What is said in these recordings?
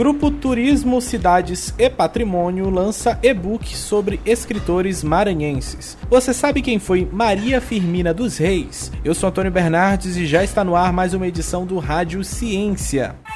Grupo Turismo, Cidades e Patrimônio lança e-book sobre escritores maranhenses. Você sabe quem foi Maria Firmina dos Reis? Eu sou Antônio Bernardes e já está no ar mais uma edição do Rádio Ciência.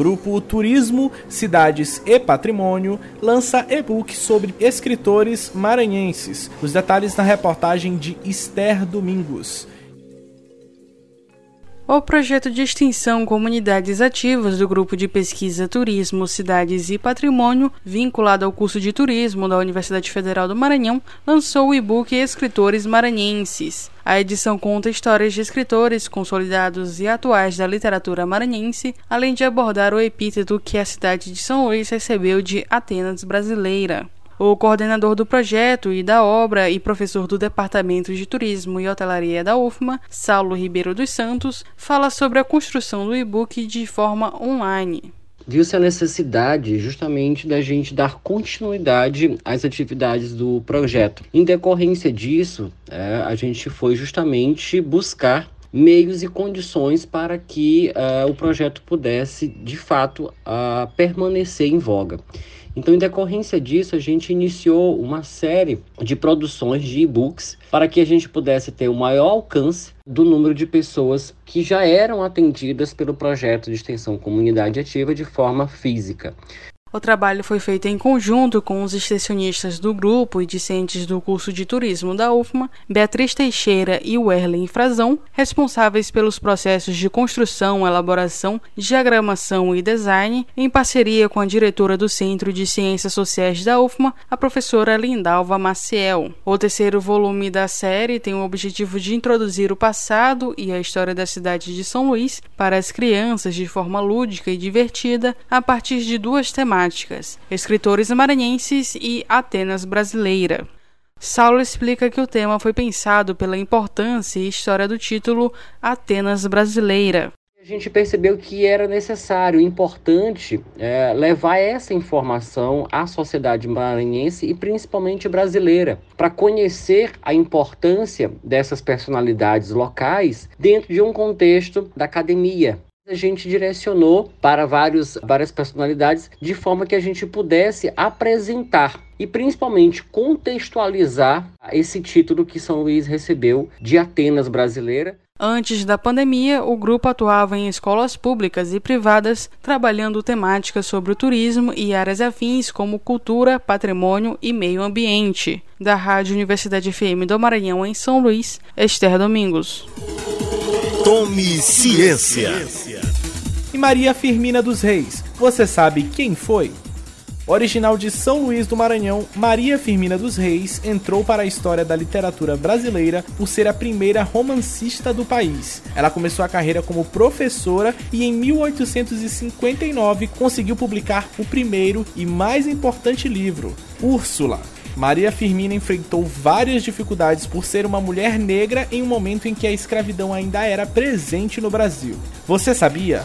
Grupo Turismo, Cidades e Patrimônio lança e-book sobre escritores maranhenses. Os detalhes na reportagem de Esther Domingos. O projeto de extensão Comunidades Ativas do Grupo de Pesquisa Turismo, Cidades e Patrimônio, vinculado ao curso de turismo da Universidade Federal do Maranhão, lançou o e-book Escritores Maranhenses. A edição conta histórias de escritores consolidados e atuais da literatura maranhense, além de abordar o epíteto que a cidade de São Luís recebeu de Atenas brasileira. O coordenador do projeto e da obra e professor do Departamento de Turismo e Hotelaria da UFMA, Saulo Ribeiro dos Santos, fala sobre a construção do e-book de forma online viu-se a necessidade justamente da gente dar continuidade às atividades do projeto. Em decorrência disso, é, a gente foi justamente buscar meios e condições para que uh, o projeto pudesse, de fato, uh, permanecer em voga. Então, em decorrência disso, a gente iniciou uma série de produções de e-books para que a gente pudesse ter o maior alcance do número de pessoas que já eram atendidas pelo projeto de extensão comunidade ativa de forma física. O trabalho foi feito em conjunto com os extensionistas do grupo e discentes do curso de turismo da UFMA, Beatriz Teixeira e Werlen Frazão, responsáveis pelos processos de construção, elaboração, diagramação e design, em parceria com a diretora do Centro de Ciências Sociais da UFMA, a professora Lindalva Maciel. O terceiro volume da série tem o objetivo de introduzir o passado e a história da cidade de São Luís para as crianças de forma lúdica e divertida a partir de duas temáticas escritores maranhenses e Atenas brasileira. Saulo explica que o tema foi pensado pela importância e história do título Atenas brasileira. A gente percebeu que era necessário, importante, é, levar essa informação à sociedade maranhense e principalmente brasileira, para conhecer a importância dessas personalidades locais dentro de um contexto da academia, a gente direcionou para vários, várias personalidades de forma que a gente pudesse apresentar e principalmente contextualizar esse título que São Luís recebeu de Atenas brasileira. Antes da pandemia, o grupo atuava em escolas públicas e privadas, trabalhando temáticas sobre o turismo e áreas afins como cultura, patrimônio e meio ambiente. Da Rádio Universidade FM do Maranhão, em São Luís, Esther Domingos. Tome ciência. E Maria Firmina dos Reis, você sabe quem foi? Original de São Luís do Maranhão, Maria Firmina dos Reis entrou para a história da literatura brasileira por ser a primeira romancista do país. Ela começou a carreira como professora e em 1859 conseguiu publicar o primeiro e mais importante livro, Úrsula. Maria Firmina enfrentou várias dificuldades por ser uma mulher negra em um momento em que a escravidão ainda era presente no Brasil. Você sabia?